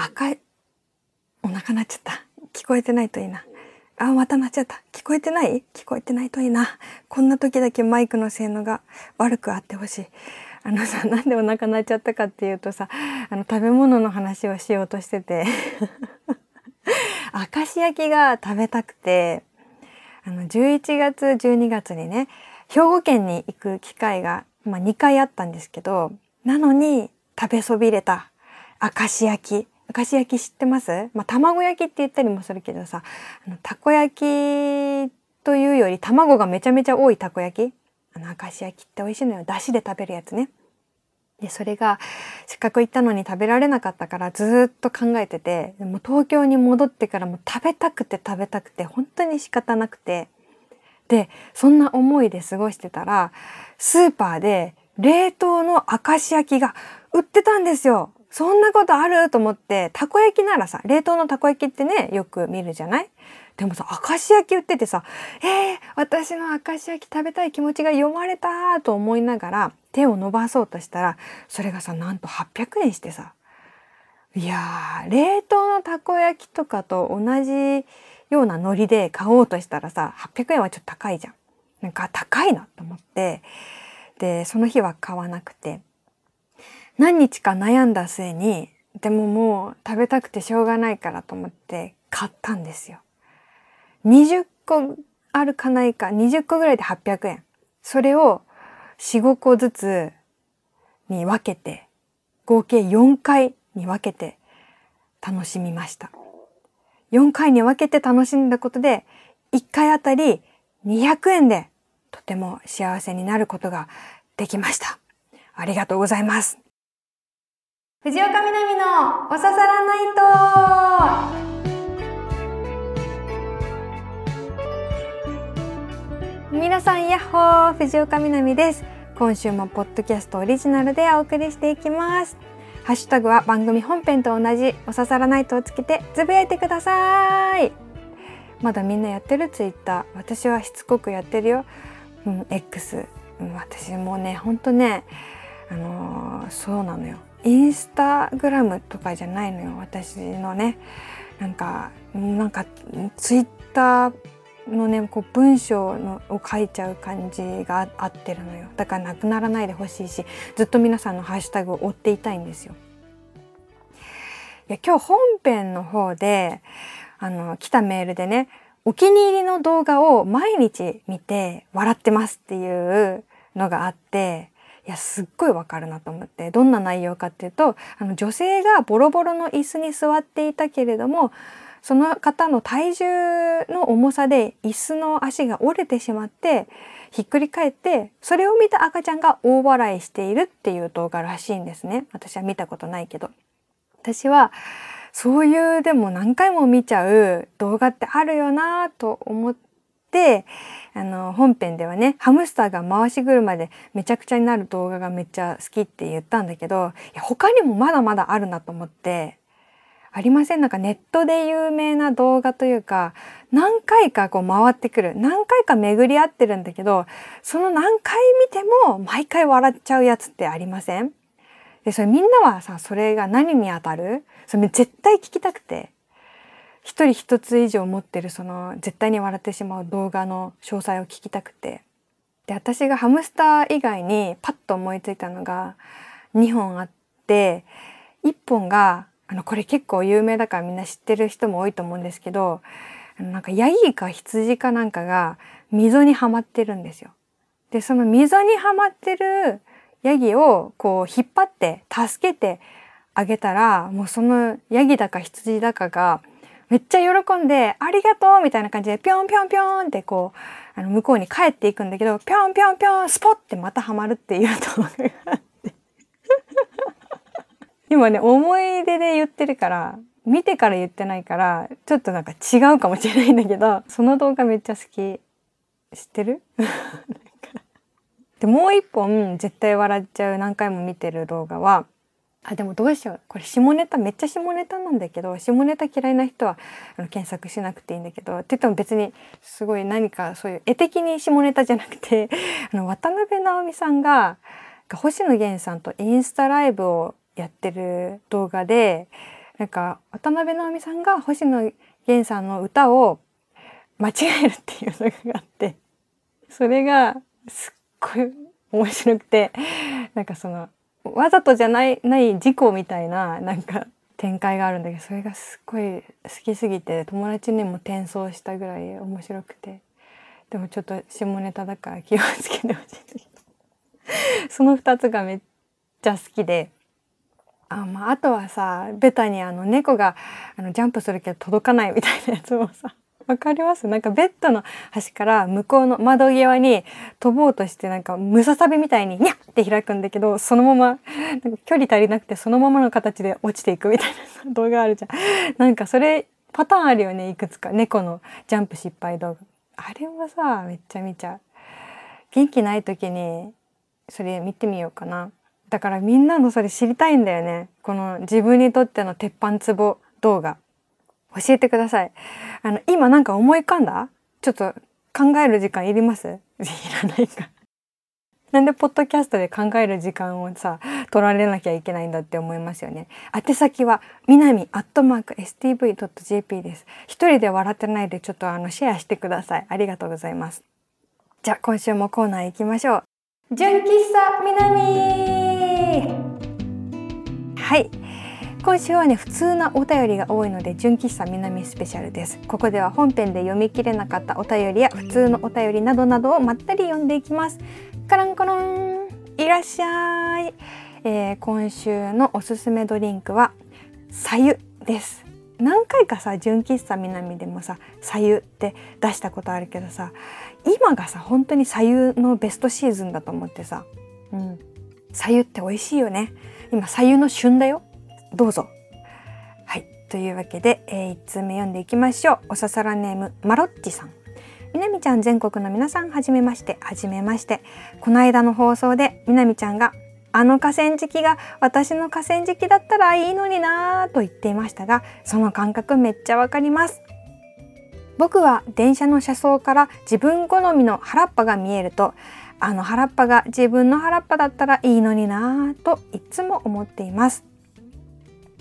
赤いお腹鳴っちゃった。聞こえてないといいな。あまた鳴っちゃった。聞こえてない？聞こえてないといいな。こんな時だけマイクの性能が悪くあってほしい。あのさなんでお腹鳴っちゃったかっていうとさあの食べ物の話をしようとしてて。明石焼きが食べたくてあの11月12月にね兵庫県に行く機会が、まあ、2回あったんですけどなのに食べそびれた。明石焼き。明石焼き知ってます？まあ、卵焼きって言ったりもするけどさあのたこ焼きというより卵がめちゃめちゃ多いたこ焼き？あの明石焼きって美味しいのよ。出汁で食べるやつね。でそれがせっかく行ったのに食べられなかったからずっと考えててでも東京に戻ってからも食べたくて食べたくて本当に仕方なくて。でそんな思いで過ごしてたらスーパーで冷凍の明石焼きが売ってたんですよ。そんなことあると思ってたこ焼きならさ冷凍のたこ焼きってねよく見るじゃない？でもさ明石焼き売っててさ「えー、私の明石焼き食べたい気持ちが読まれた」と思いながら手を伸ばそうとしたらそれがさなんと800円してさ。いやー冷凍のたこ焼きとかと同じようなノリで買おうとしたらさ800円はちょっと高いじゃん。なんか高いなと思って。でその日は買わなくて。何日か悩んだ末にでももう食べたくてしょうがないからと思って買ったんですよ。20個あるかないか20個ぐらいで800円。それを45個ずつに分けて合計4回に分けて楽しみました。4回に分けて楽しんだことで1回あたり200円でとても幸せになることができました。ありがとうございます。藤岡みなみのおささらナイト皆さんやっほー藤岡みなみです。今週もポッドキャストオリジナルでお送りしていきます。ハッシュタグは番組本編と同じおささらナイトをつけてつぶやいてください。まだみんなやってるツイッター。私はしつこくやってるよ、うん、X、うん、私もねほんとねあのー、そうなのよ。インスタグラムとかじゃないのよ私のねなんかなんかツイッターのねこう文章のを書いちゃう感じが合ってるのよだからなくならないでほしいしずっと皆さんのハッシュタグを追っていたいんですよ。いや今日本編の方であの来たメールでねお気に入りの動画を毎日見て笑ってますっていうのがあっていやすっごいわかるなと思ってどんな内容かっていうとあの女性がボロボロの椅子に座っていたけれどもその方の体重の重さで椅子の足が折れてしまってひっくり返ってそれを見た赤ちゃんが大笑いしているっていう動画らしいんですね。私は見たことないけど。私はそういうでも何回も見ちゃう動画ってあるよなと思ってあの本編ではねハムスターが回し車でめちゃくちゃになる動画がめっちゃ好きって言ったんだけど他にもまだまだあるなと思ってありません。なんかネットで有名な動画というか何回かこう回ってくる何回か巡り合ってるんだけどその何回見ても毎回笑っちゃうやつってありません？でそれみんなはさそれが何に当たる？それ絶対聞きたくて。一人一つ以上持ってるその絶対に笑ってしまう動画の詳細を聞きたくてで私がハムスター以外にパッと思いついたのが2本あって1本があのこれ結構有名だからみんな知ってる人も多いと思うんですけどなんかヤギか羊かなんかが溝にはまってるんですよ。でその溝にはまってるヤギをこう引っ張って助けてあげたらもうそのヤギだか羊だかがめっちゃ喜んで「ありがとう!」みたいな感じでピョンピョンピョンってこうあの向こうに帰っていくんだけどピョンピョンピョンスポッてまたはまるっていう動画があって。今ね思い出で言ってるから見てから言ってないからちょっとなんか違うかもしれないんだけどその動画めっちゃ好き。知ってる？でもう一本絶対笑っちゃう何回も見てる動画はあでもどうしよう。これ下ネタめっちゃ下ネタなんだけど下ネタ嫌いな人はあの検索しなくていいんだけどって言っても別にすごい何かそういう絵的に下ネタじゃなくて あの渡辺直美さんが星野源さんとインスタライブをやってる動画でなんか渡辺直美さんが星野源さんの歌を間違えるっていうのがあってそれがすっごい面白くてなんかそのわざとじゃないない事故みたいななんか展開があるんだけどそれがすっごい好きすぎて友達にも転送したぐらい面白くて。でもちょっと下ネタだから気をつけてほしい。その2つがめっちゃ好きで。あ,、まあ、あとはさベタにあの猫があのジャンプするけど届かないみたいなやつもさわかります？なんかベッドの端から向こうの窓際に飛ぼうとしてなんかムササビみたいにニャって開くんだけどそのままなんか距離足りなくてそのままの形で落ちていくみたいな動画あるじゃん。なんかそれパターンあるよねいくつか猫のジャンプ失敗動画。あれはさめっちゃ見ちゃう。元気ない時にそれ見てみようかな。だからみんなのそれ知りたいんだよね。この自分にとっての鉄板ツボ動画。教えてください。あの、今なんか思い浮かんだ？ちょっと考える時間いります？いらないか。なんでポッドキャストで考える時間をさ、取られなきゃいけないんだって思いますよね。宛先は、みなみアットマーク stv.jp です。一人で笑ってないでちょっとあのシェアしてください。ありがとうございます。じゃあ今週もコーナー行きましょう。純喫茶みなみはい。今週はね普通なお便りが多いので純喫茶南スペシャルです。ここでは本編で読み切れなかったお便りや普通のお便りなどなどをまったり読んでいきます。カランコロンいらっしゃい、えー、今週のおすすめドリンクはさゆです。何回かさ純喫茶南でもささゆって出したことあるけどさ今がさ本当にさゆのベストシーズンだと思ってさうん。さゆって美味しいよね。今さゆの旬だよ。どうぞ。はい。というわけで、えー、1通目読んでいきましょう。おささらネーム、マロッチさん。みなみちゃん全国の皆さんはじめまして、はじめまして。この間の放送でみなみちゃんがあの河川敷が私の河川敷だったらいいのになぁと言っていましたが、その感覚めっちゃわかります。僕は電車の車窓から自分好みの原っぱが見えると、あの原っぱが自分の原っぱだったらいいのになぁといつも思っています。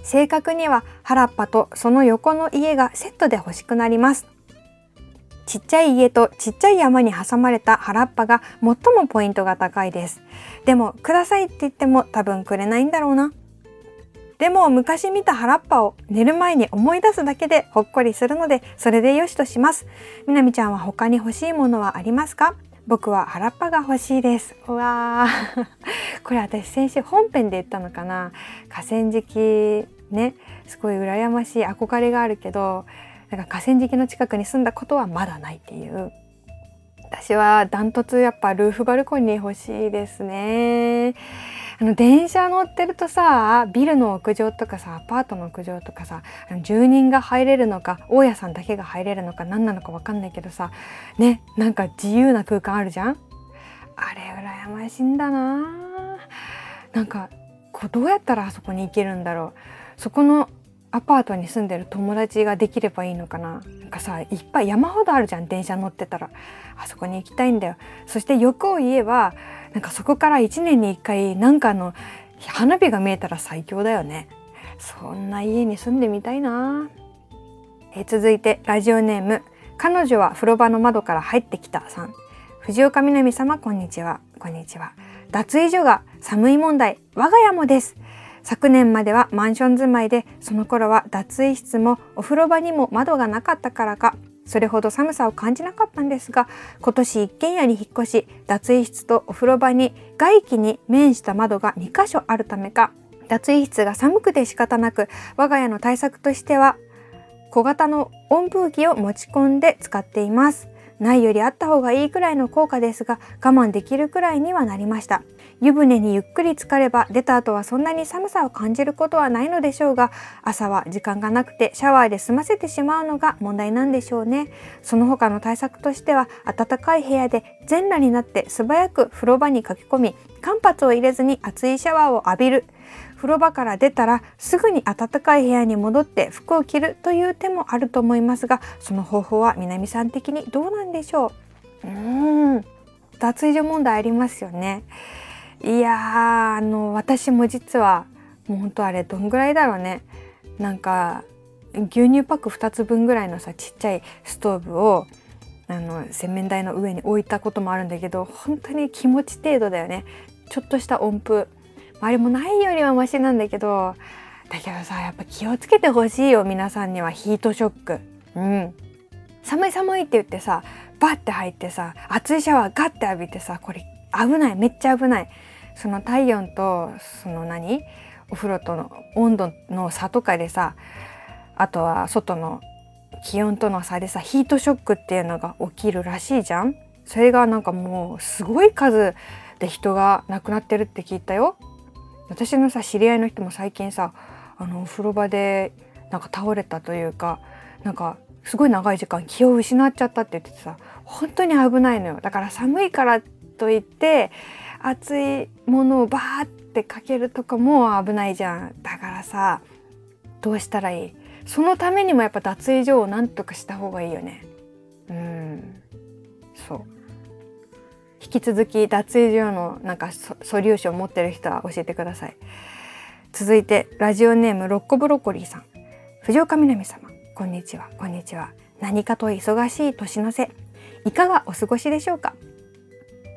正確には原っぱとその横の家がセットで欲しくなります。ちっちゃい家とちっちゃい山に挟まれた原っぱが最もポイントが高いです。でも、くださいって言っても多分くれないんだろうな。でも昔見た原っぱを寝る前に思い出すだけでほっこりするのでそれでよしとします。みなみちゃんは他に欲しいものはありますか？僕は原っぱが欲しいです。うわー これ私先週本編で言ったのかな河川敷ねすごい羨ましい憧れがあるけどなんか河川敷の近くに住んだことはまだないっていう。私はダントツやっぱルーフバルコニー欲しいですね。あの電車乗ってるとさビルの屋上とかさアパートの屋上とかさ住人が入れるのか大家さんだけが入れるのか何なのか分かんないけどさねなんか自由な空間あるじゃん。あれ羨ましいんだな。なんかこうどうやったらあそこに行けるんだろう。そこのアパートに住んでる友達ができればいいのかな。なんかさいっぱい山ほどあるじゃん電車乗ってたら。あそこに行きたいんだよ。そして欲を言えばなんかそこから1年に1回なんかの花火が見えたら最強だよね。そんな家に住んでみたいな。え続いてラジオネーム。彼女は風呂場の窓から入ってきたさん。藤岡みなみ様こんにちは。こんにちは。脱衣所が寒い問題。我が家もです。昨年まではマンション住まいでその頃は脱衣室もお風呂場にも窓がなかったからかそれほど寒さを感じなかったんですが今年一軒家に引っ越し脱衣室とお風呂場に外気に面した窓が2箇所あるためか脱衣室が寒くて仕方なく我が家の対策としては小型の温風機を持ち込んで使っています。ないよりあった方がいいくらいの効果ですが我慢できるくらいにはなりました。湯船にゆっくり浸かれば出た後はそんなに寒さを感じることはないのでしょうが朝は時間がなくてシャワーで済ませてしまうのが問題なんでしょうね。その他の対策としては暖かい部屋で全裸になって素早く風呂場に駆け込み間髪を入れずに熱いシャワーを浴びる。風呂場から出たらすぐに暖かい部屋に戻って服を着るという手もあると思いますがその方法は南さん的にどうなんでしょう？うーん。脱衣所問題ありますよね。いやあの私も実はもうほんとあれどんぐらいだろうね。なんか牛乳パック2つ分ぐらいのさちっちゃいストーブをあの洗面台の上に置いたこともあるんだけど本当に気持ち程度だよね。ちょっとした音符。あれもないよりはマシなんだけどだけどさやっぱ気をつけてほしいよ皆さんには。ヒートショック。うん。寒い寒いって言ってさバッて入ってさ熱いシャワーガッて浴びてさこれ危ない。めっちゃ危ない。その体温とその何？お風呂との温度の差とかでさあとは外の気温との差でさヒートショックっていうのが起きるらしいじゃん。それがなんかもうすごい数で人が亡くなってるって聞いたよ。私のさ知り合いの人も最近さあのお風呂場でなんか倒れたというかなんかすごい長い時間気を失っちゃったって言っててさ本当に危ないのよ。だから寒いからといって熱いものをバーってかけるとかも危ないじゃん。だからさどうしたらいい？そのためにもやっぱ脱衣所をなんとかした方がいいよね。うん。そう。引き続き脱衣所のなんかソリューション持ってる人は教えてください。続いてラジオネームロッコブロッコリーさん。藤岡みなみ様。こんにちは。こんにちは。何かと忙しい年の瀬。いかがお過ごしでしょうか？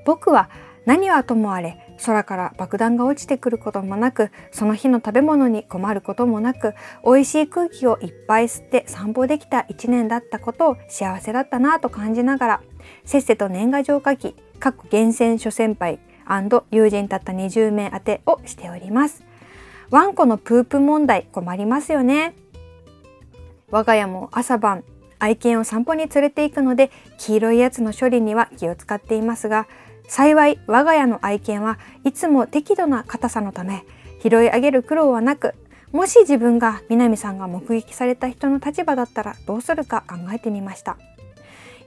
僕は何はともあれ空から爆弾が落ちてくることもなくその日の食べ物に困ることもなく美味しい空気をいっぱい吸って散歩できた一年だったことを幸せだったなぁと感じながらせっせと年賀状書き各厳選諸先輩友人たった20名宛てをしております。ワンコのプープ問題困りますよね。我が家も朝晩愛犬を散歩に連れて行くので黄色いやつの処理には気を使っていますが幸い我が家の愛犬はいつも適度な硬さのため拾い上げる苦労はなくもし自分が南さんが目撃された人の立場だったらどうするか考えてみました。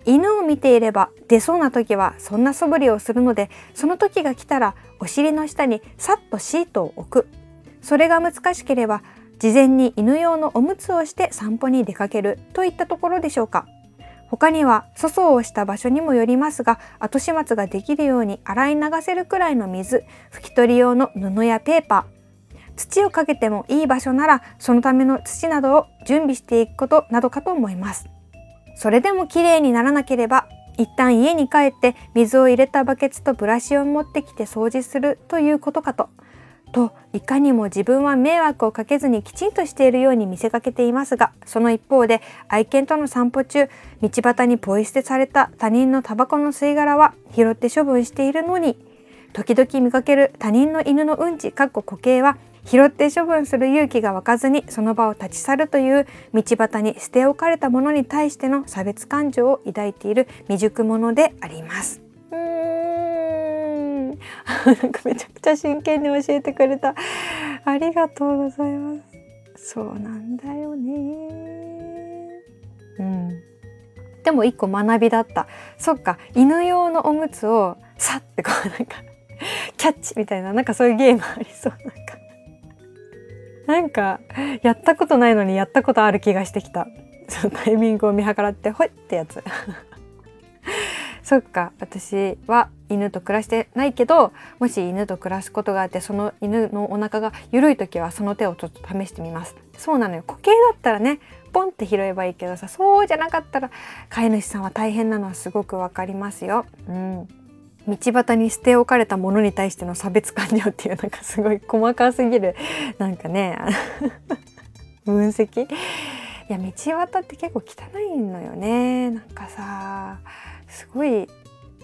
犬を見ていれば出そうな時はそんな素振りをするのでその時が来たらお尻の下にさっとシートを置く。それが難しければ事前に犬用のおむつをして散歩に出かけるといったところでしょうか。他には粗相をした場所にもよりますが後始末ができるように洗い流せるくらいの水拭き取り用の布やペーパー土をかけてもいい場所ならそのための土などを準備していくことなどかと思います。それでもきれいにならなければ一旦家に帰って水を入れたバケツとブラシを持ってきて掃除するということかと。といかにも自分は迷惑をかけずにきちんとしているように見せかけていますがその一方で愛犬との散歩中道端にポイ捨てされた他人のタバコの吸い殻は拾って処分しているのに時々見かける他人の犬のうんちかっこ固形は拾って処分する勇気が湧かずにその場を立ち去るという道端に捨て置かれたものに対しての差別感情を抱いている未熟者であります。なんかめちゃくちゃ真剣に教えてくれた。ありがとうございます。そうなんだよね。うん。でも一個学びだった。そっか。犬用のおむつをさってこうなんかキャッチみたいななんかそういうゲームありそうなんか。なんかやったことないのにやったことある気がしてきた。そのタイミングを見計らってほいってやつ。そっか。私は犬と暮らしてないけどもし犬と暮らすことがあってその犬のお腹が緩い時はその手をちょっと試してみます。そうなのよ。固形だったらねポンって拾えばいいけどさそうじゃなかったら飼い主さんは大変なのはすごくわかりますよ。うん。道端に捨て置かれたものに対しての差別感情っていうなんかすごい細かすぎる。なんかね 分析。いや道端って結構汚いのよね。なんかさすごい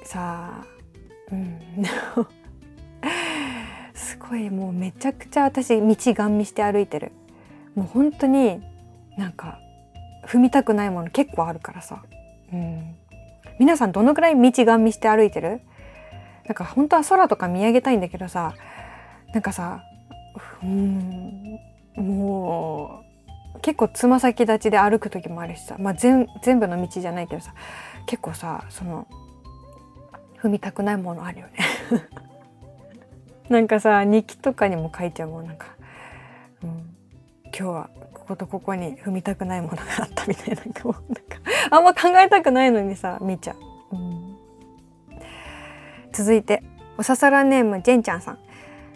さうん。すごいもうめちゃくちゃ私道ガン見して歩いてる。もう本当になんか踏みたくないもの結構あるからさ、うん、皆さんどのくらい道ガン見して歩いてる？なんか本当は空とか見上げたいんだけどさ。なんかさうんもう結構つま先立ちで歩く時もあるしさ、まあ、全部の道じゃないけどさ。結構さその踏みたくないものあるよね。なんかさ日記とかにも書いちゃうもん。なんか、うん、今日はこことここに踏みたくないものがあったみたいななんかなんかあんま考えたくないのにさ見ちゃう、うん、続いておささらネームジェンちゃんさん。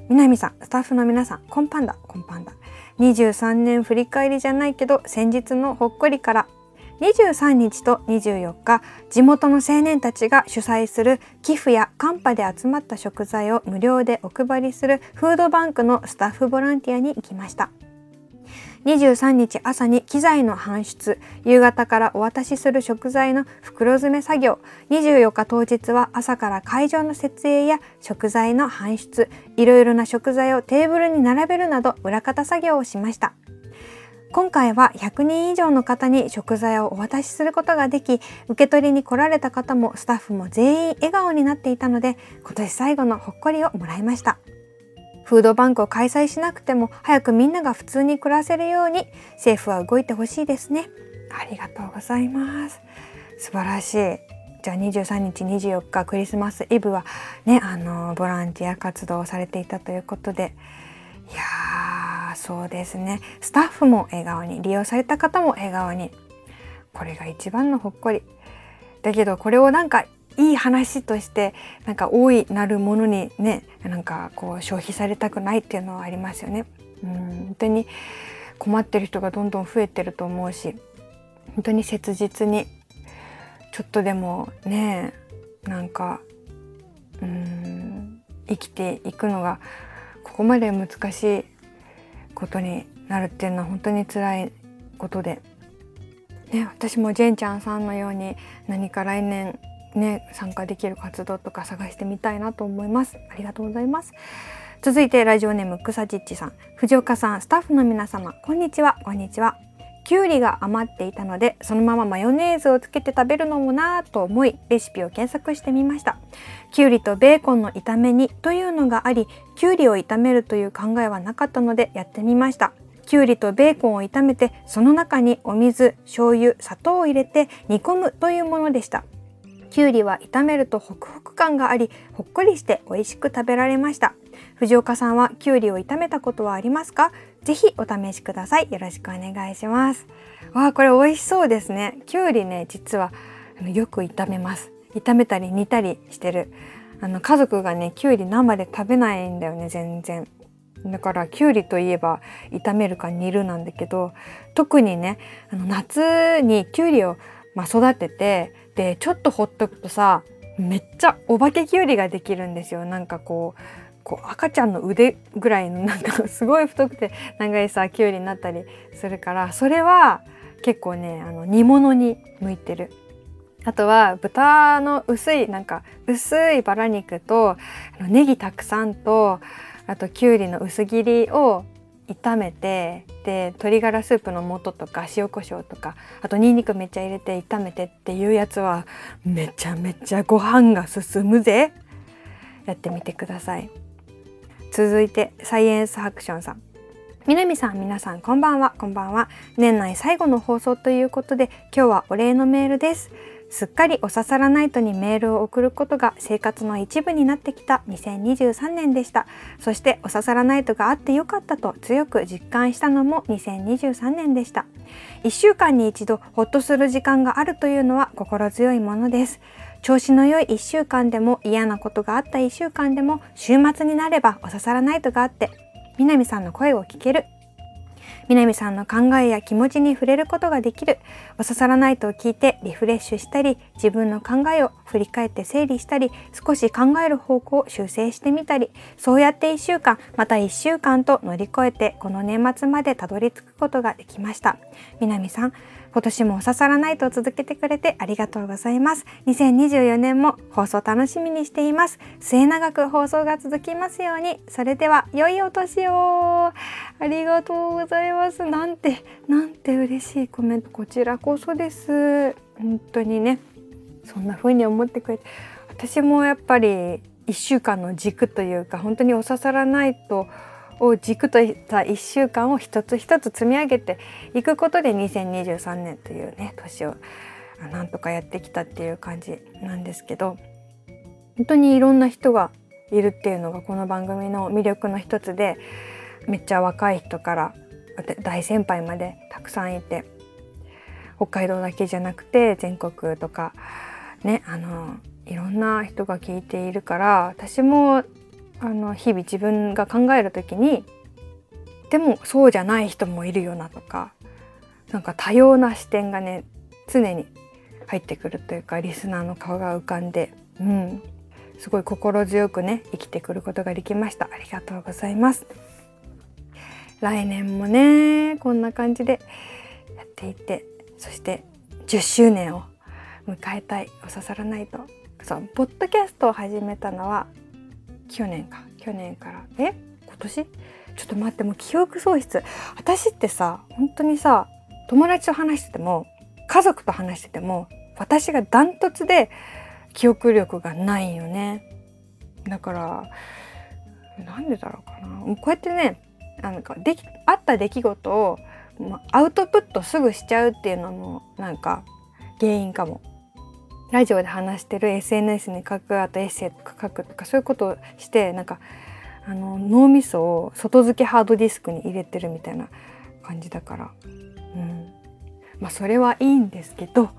南さんスタッフの皆さんコンパンダコンパンダ23年振り返りじゃないけど先日のほっこりから23日と24日地元の青年たちが主催する寄付やカンパで集まった食材を無料でお配りするフードバンクのスタッフボランティアに行きました。23日朝に機材の搬出夕方からお渡しする食材の袋詰め作業。24日当日は朝から会場の設営や食材の搬出いろいろな食材をテーブルに並べるなど裏方作業をしました。今回は100人以上の方に食材をお渡しすることができ受け取りに来られた方もスタッフも全員笑顔になっていたので今年最後のほっこりをもらいました。フードバンクを開催しなくても早くみんなが普通に暮らせるように政府は動いてほしいですね。ありがとうございます。素晴らしい。じゃあ23日24日クリスマスイブはねあのボランティア活動をされていたということで。いやそうですね。スタッフも笑顔に利用された方も笑顔に。これが一番のほっこり。だけどこれをなんかいい話としてなんか大いなるものにねなんかこう消費されたくないっていうのはありますよね。うん本当に困ってる人がどんどん増えてると思うし本当に切実にちょっとでもねなんかうん生きていくのがここまで難しいことになるっていうのは本当に辛いことで、ね、私もジェンちゃんさんのように何か来年ね参加できる活動とか探してみたいなと思います。ありがとうございます。続いてラジオネーム草ちっちさん。藤岡さんスタッフの皆様こんにちは。こんにちは。きゅうりが余っていたのでそのままマヨネーズをつけて食べるのもなぁと思いレシピを検索してみました。きゅうりとベーコンの炒め煮というのがありきゅうりを炒めるという考えはなかったのでやってみました。きゅうりとベーコンを炒めてその中にお水醤油砂糖を入れて煮込むというものでした。きゅうりは炒めるとホクホク感がありほっこりして美味しく食べられました。藤岡さんはきゅうりを炒めたことはありますか？ぜひお試しください。よろしくお願いします。わあこれ美味しそうですね。きゅうりね実はよく炒めます。炒めたり煮たりしてる。あの家族がねきゅうり生で食べないんだよね全然。だからきゅうりといえば炒めるか煮るなんだけど特にねあの夏にきゅうりを、まあ、育ててでちょっとほっとくとさめっちゃお化けきゅうりができるんですよ。なんかこうこう赤ちゃんの腕ぐらいのなんかすごい太くて長いさきゅうりになったりするからそれは結構ねあの煮物に向いてる。あとは豚の薄いなんか薄いバラ肉とネギたくさんとあときゅうりの薄切りを炒めてで鶏ガラスープの素とか塩コショウとかあとニンニクめっちゃ入れて炒めてっていうやつはめちゃめちゃご飯が進むぜやってみてください。続いてサイエンスハクションさん。南さん皆さんこんばんは。こんばんは。年内最後の放送ということで今日はお礼のメールです。すっかりおささらナイトにメールを送ることが生活の一部になってきた2023年でした。そしておささらナイトがあってよかったと強く実感したのも2023年でした。1週間に一度ホッとする時間があるというのは心強いものです。調子の良い1週間でも嫌なことがあった1週間でも週末になればおささらナイトがあって南さんの声を聞ける。南さんの考えや気持ちに触れることができる。おささらナイトを聞いてリフレッシュしたり自分の考えを振り返って整理したり少し考える方向を修正してみたりそうやって1週間また1週間と乗り越えてこの年末までたどり着くことができました。南さん今年もおささらないと続けてくれてありがとうございます。2024年も放送楽しみにしています。末永く放送が続きますように。それでは良いお年を。ありがとうございます。なんて、なんて嬉しいコメント。こちらこそです。本当にね、そんな風に思ってくれて。私もやっぱり1週間の軸というか、本当におささらないとを軸とした1週間を一つ一つ積み上げていくことで2023年というね年をなんとかやってきたっていう感じなんですけど本当にいろんな人がいるっていうのがこの番組の魅力の一つでめっちゃ若い人から大先輩までたくさんいて北海道だけじゃなくて全国とかねあのいろんな人が聞いているから私もあの日々自分が考える時にでもそうじゃない人もいるよなとかなんか多様な視点がね常に入ってくるというかリスナーの顔が浮かんで、うん、すごい心強くね生きてくることができました。ありがとうございます。来年もねこんな感じでやっていてそして10周年を迎えたい。お刺さらないと。そうポッドキャストを始めたのは去年か。去年から。え？今年？ちょっと待ってもう記憶喪失。私ってさ本当にさ友達と話してても家族と話してても私がダントツで記憶力がないよね。だからなんでだろうかな。こうやってねなんかできあった出来事をアウトプットすぐしちゃうっていうのもなんか原因かも。ラジオで話してる SNS に書くあとエッセイとか書くとかそういうことをしてなんかあの脳みそを外付けハードディスクに入れてるみたいな感じだから、うん、まあそれはいいんですけど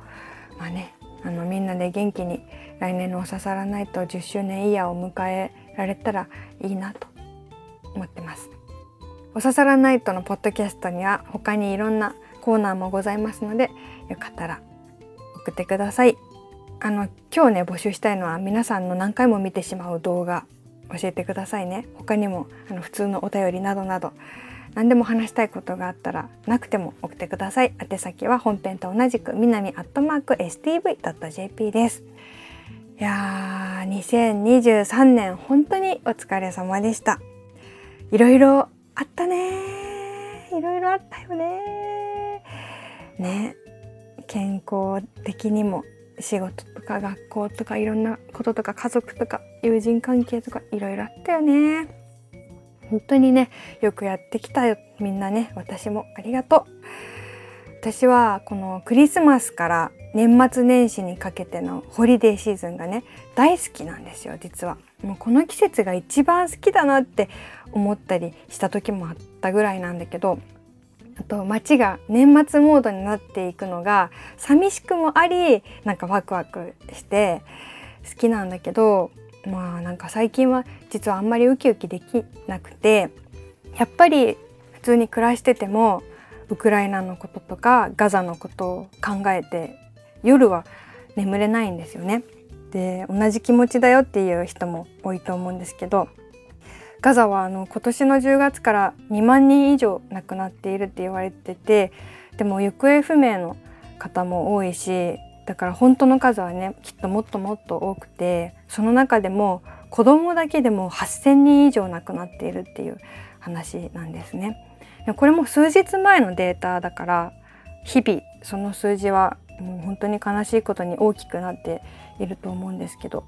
まあねあのみんなで元気に来年の「お刺さらないと10周年イヤーを迎えられたらいいなと思ってます。お刺さらないとのポッドキャストには他にいろんなコーナーもございますのでよかったら送ってください。あの今日ね募集したいのは皆さんの何回も見てしまう動画教えてくださいね。他にもあの普通のお便りなどなど何でも話したいことがあったらなくても送ってください。宛先は本編と同じく南アットマーク stv.jp です。いやー2023年本当にお疲れ様でした。いろいろあったねいろいろあったよね。ね健康的にも仕事とか学校とかいろんなこととか家族とか友人関係とかいろいろあったよね。本当にねよくやってきたよ。みんなね私も。ありがとう。私はこのクリスマスから年末年始にかけてのホリデーシーズンがね大好きなんですよ実は。もうこの季節が一番好きだなって思ったりした時もあったぐらいなんだけどあと街が年末モードになっていくのが寂しくもありなんかワクワクして好きなんだけどまあなんか最近は実はあんまりウキウキできなくてやっぱり普通に暮らしててもウクライナのこととかガザのことを考えて夜は眠れないんですよね。で同じ気持ちだよっていう人も多いと思うんですけどガザはあの今年の10月から2万人以上亡くなっているって言われててでも行方不明の方も多いしだから本当の数はねきっともっともっと多くてその中でも子供だけでも8,000人以上亡くなっているっていう話なんですね。これも数日前のデータだから日々その数字はもう本当に悲しいことに大きくなっていると思うんですけど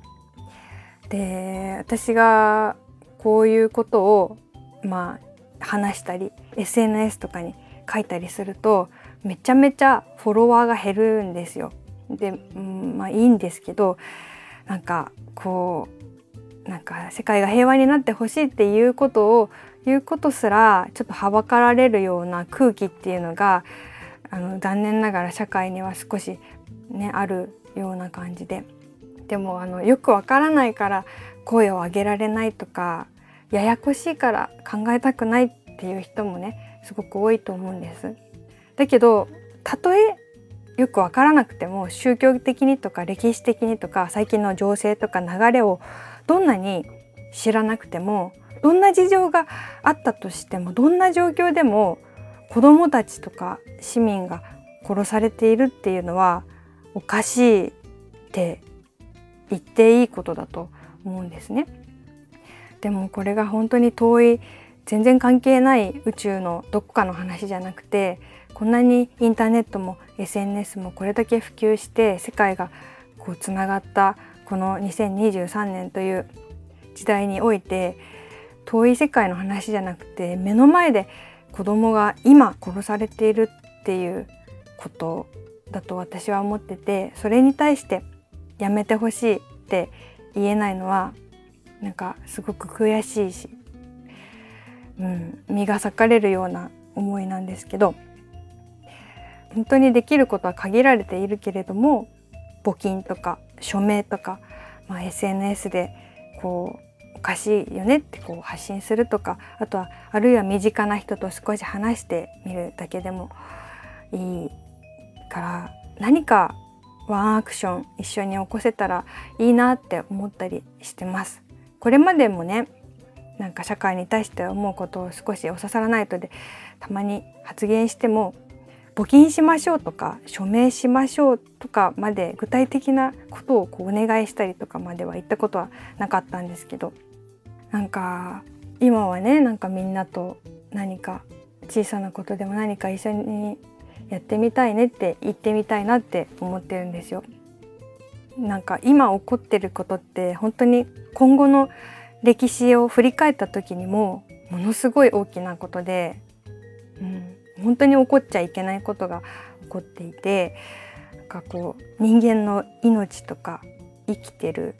で私がこういうことをまあ話したり SNS とかに書いたりするとめちゃめちゃフォロワーが減るんですよ。で、うん、まあいいんですけどなんかこうなんか世界が平和になってほしいっていうことを言うことすらちょっとはばかられるような空気っていうのがあの残念ながら社会には少しねあるような感じででもあのよくわからないから声を上げられないとかややこしいから考えたくないっていう人もねすごく多いと思うんです。だけどたとえよく分からなくても宗教的にとか歴史的にとか最近の情勢とか流れをどんなに知らなくてもどんな事情があったとしてもどんな状況でも子どもたちとか市民が殺されているっていうのはおかしいって言っていいことだと思うんですね。でもこれが本当に遠い全然関係ない宇宙のどこかの話じゃなくてこんなにインターネットも SNS もこれだけ普及して世界がこうつながったこの2023年という時代において遠い世界の話じゃなくて目の前で子供が今殺されているっていうことだと私は思っててそれに対してやめてほしいって言えないのはなんかすごく悔しいし、うん、身が裂かれるような思いなんですけど本当にできることは限られているけれども募金とか署名とか、まあ、SNS でこうおかしいよねってこう発信するとかあとはあるいは身近な人と少し話してみるだけでもいいから何かワンアクション一緒に起こせたらいいなって思ったりしてます。これまでもねなんか社会に対して思うことを少しおささらないとでたまに発言しても募金しましょうとか署名しましょうとかまで具体的なことをこうお願いしたりとかまでは言ったことはなかったんですけどなんか今はねなんかみんなと何か小さなことでも何か一緒にやってみたいねって言ってみたいなって思ってるんですよ。なんか今起こってることって本当に今後の歴史を振り返った時にもものすごい大きなことで、うん、本当に起こっちゃいけないことが起こっていてなんかこう人間の命とか生きてる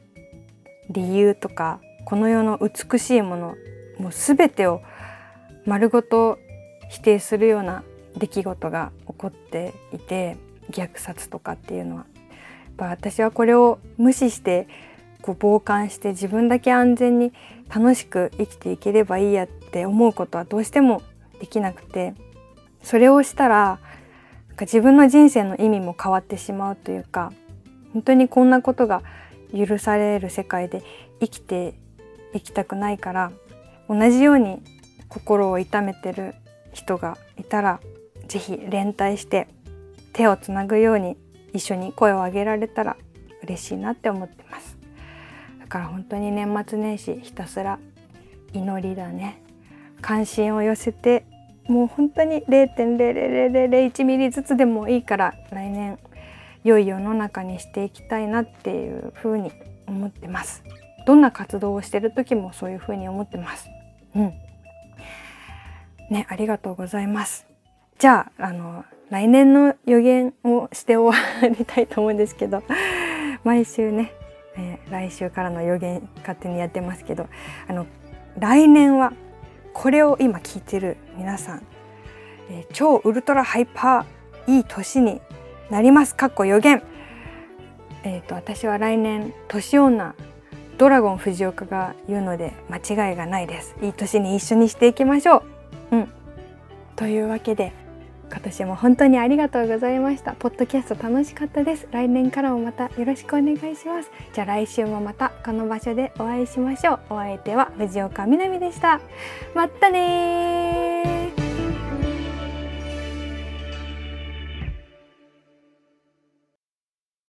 理由とかこの世の美しいものもう全てを丸ごと否定するような出来事が起こっていて虐殺とかっていうのは。私はこれを無視してこう傍観して自分だけ安全に楽しく生きていければいいやって思うことはどうしてもできなくてそれをしたらなんか自分の人生の意味も変わってしまうというか本当にこんなことが許される世界で生きていきたくないから同じように心を痛めてる人がいたら是非連帯して手をつなぐように一緒に声を上げられたら嬉しいなって思ってます。だから本当に年末年始ひたすら祈りだね。関心を寄せてもう本当に0.00001ミリずつでもいいから来年良い世の中にしていきたいなっていうふうに思ってます。どんな活動をしてる時もそういうふうに思ってます。うん。ねありがとうございます。じゃああの来年の予言をして終わりたいと思うんですけど 毎週ね、えー、来週からの予言勝手にやってますけどあの来年はこれを今聞いてる皆さん、えー、超ウルトラハイパーいい年になりますかっこ予言。えっ、ー、と私は来年年女ドラゴン藤岡が言うので間違いがないです。いい年に一緒にしていきましょう。うん。というわけで今年も本当にありがとうございました。ポッドキャスト楽しかったです。来年からもまたよろしくお願いします。じゃあ来週もまたこの場所でお会いしましょう。お相手は藤岡みなみでした。またね